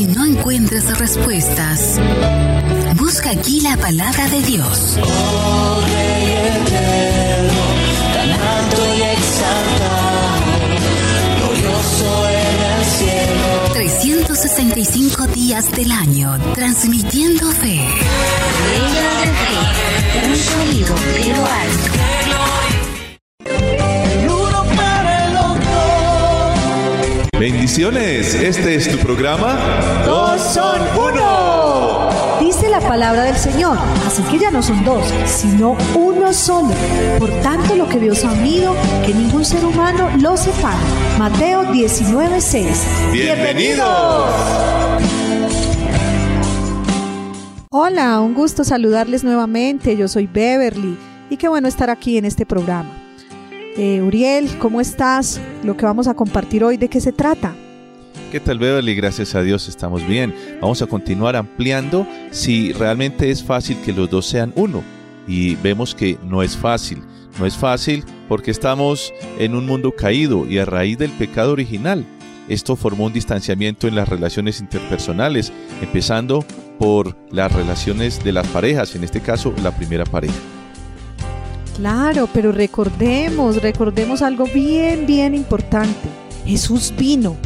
Si no encuentras respuestas, busca aquí la palabra de Dios. Oh, Rey eterno, tan alto y exaltado, glorioso en el cielo. 365 días del año, transmitiendo fe. Un sonido. Bendiciones, este es tu programa. Dos son uno. Dice la palabra del Señor, así que ya no son dos, sino uno solo. Por tanto, lo que Dios ha unido, que ningún ser humano lo separe. Mateo 19:6. Bienvenidos. Hola, un gusto saludarles nuevamente. Yo soy Beverly y qué bueno estar aquí en este programa. Eh, Uriel, ¿cómo estás? Lo que vamos a compartir hoy, ¿de qué se trata? ¿Qué tal Beverly? Gracias a Dios estamos bien. Vamos a continuar ampliando si realmente es fácil que los dos sean uno. Y vemos que no es fácil. No es fácil porque estamos en un mundo caído y a raíz del pecado original. Esto formó un distanciamiento en las relaciones interpersonales, empezando por las relaciones de las parejas, en este caso la primera pareja. Claro, pero recordemos, recordemos algo bien, bien importante. Jesús vino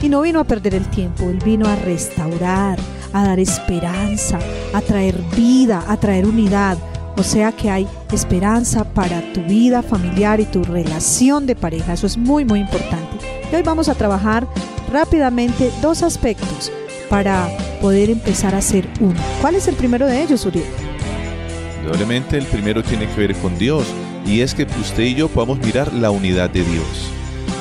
y no vino a perder el tiempo, Él vino a restaurar, a dar esperanza, a traer vida, a traer unidad. O sea que hay esperanza para tu vida familiar y tu relación de pareja. Eso es muy, muy importante. Y hoy vamos a trabajar rápidamente dos aspectos para poder empezar a ser uno. ¿Cuál es el primero de ellos, Uriel? Indudablemente el primero tiene que ver con Dios y es que usted y yo podamos mirar la unidad de Dios.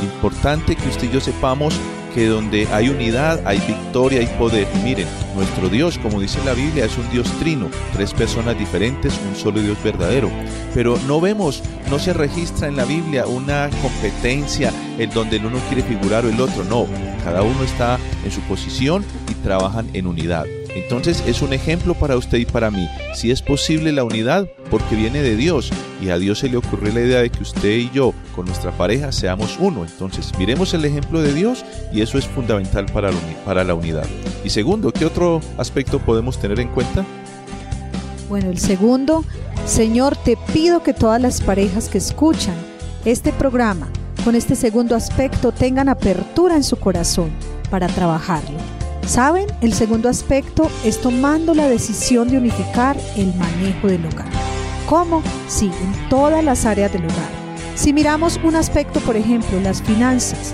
Importante que usted y yo sepamos que donde hay unidad hay victoria, hay poder. Miren, nuestro Dios, como dice la Biblia, es un Dios trino, tres personas diferentes, un solo Dios verdadero. Pero no vemos, no se registra en la Biblia una competencia en donde el uno quiere figurar o el otro. No, cada uno está en su posición y trabajan en unidad. Entonces es un ejemplo para usted y para mí. Si es posible la unidad, porque viene de Dios y a Dios se le ocurrió la idea de que usted y yo con nuestra pareja seamos uno. Entonces miremos el ejemplo de Dios y eso es fundamental para la, uni- para la unidad. Y segundo, ¿qué otro aspecto podemos tener en cuenta? Bueno, el segundo, Señor, te pido que todas las parejas que escuchan este programa con este segundo aspecto tengan apertura en su corazón para trabajarlo. ¿Saben? El segundo aspecto es tomando la decisión de unificar el manejo del hogar. ¿Cómo? Sí, en todas las áreas del hogar. Si miramos un aspecto, por ejemplo, las finanzas,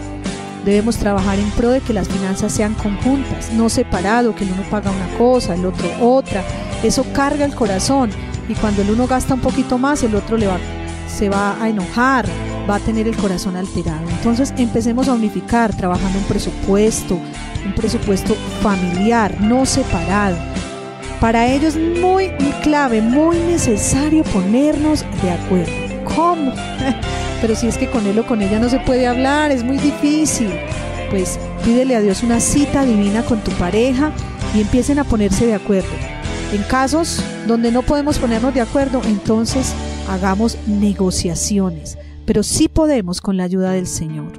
debemos trabajar en pro de que las finanzas sean conjuntas, no separado, que el uno paga una cosa, el otro otra. Eso carga el corazón y cuando el uno gasta un poquito más, el otro se va a enojar, va a tener el corazón alterado. Entonces empecemos a unificar, trabajando un presupuesto, un presupuesto familiar, no separado. Para ello es muy clave, muy necesario ponernos de acuerdo. ¿Cómo? Pero si es que con él o con ella no se puede hablar, es muy difícil. Pues pídele a Dios una cita divina con tu pareja y empiecen a ponerse de acuerdo. En casos donde no podemos ponernos de acuerdo, entonces hagamos negociaciones. Pero sí podemos con la ayuda del Señor.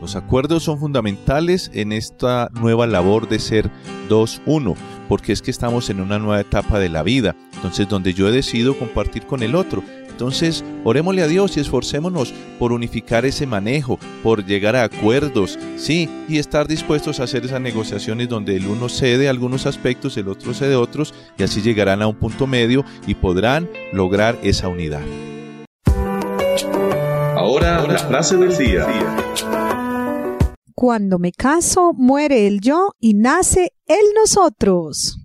Los acuerdos son fundamentales en esta nueva labor de ser 2-1, porque es que estamos en una nueva etapa de la vida, entonces donde yo he decidido compartir con el otro. Entonces, orémosle a Dios y esforcémonos por unificar ese manejo, por llegar a acuerdos, sí, y estar dispuestos a hacer esas negociaciones donde el uno cede algunos aspectos, el otro cede otros, y así llegarán a un punto medio y podrán lograr esa unidad. Ahora la frase del día. Cuando me caso, muere el yo y nace el nosotros.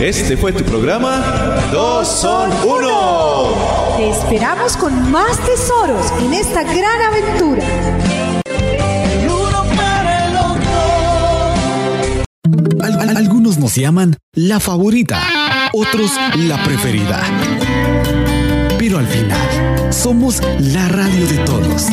Este fue tu programa Dos son uno. Te esperamos con más tesoros en esta gran aventura. El uno para el otro. Al- al- algunos nos llaman la favorita, otros la preferida. Al final, somos la radio de todos.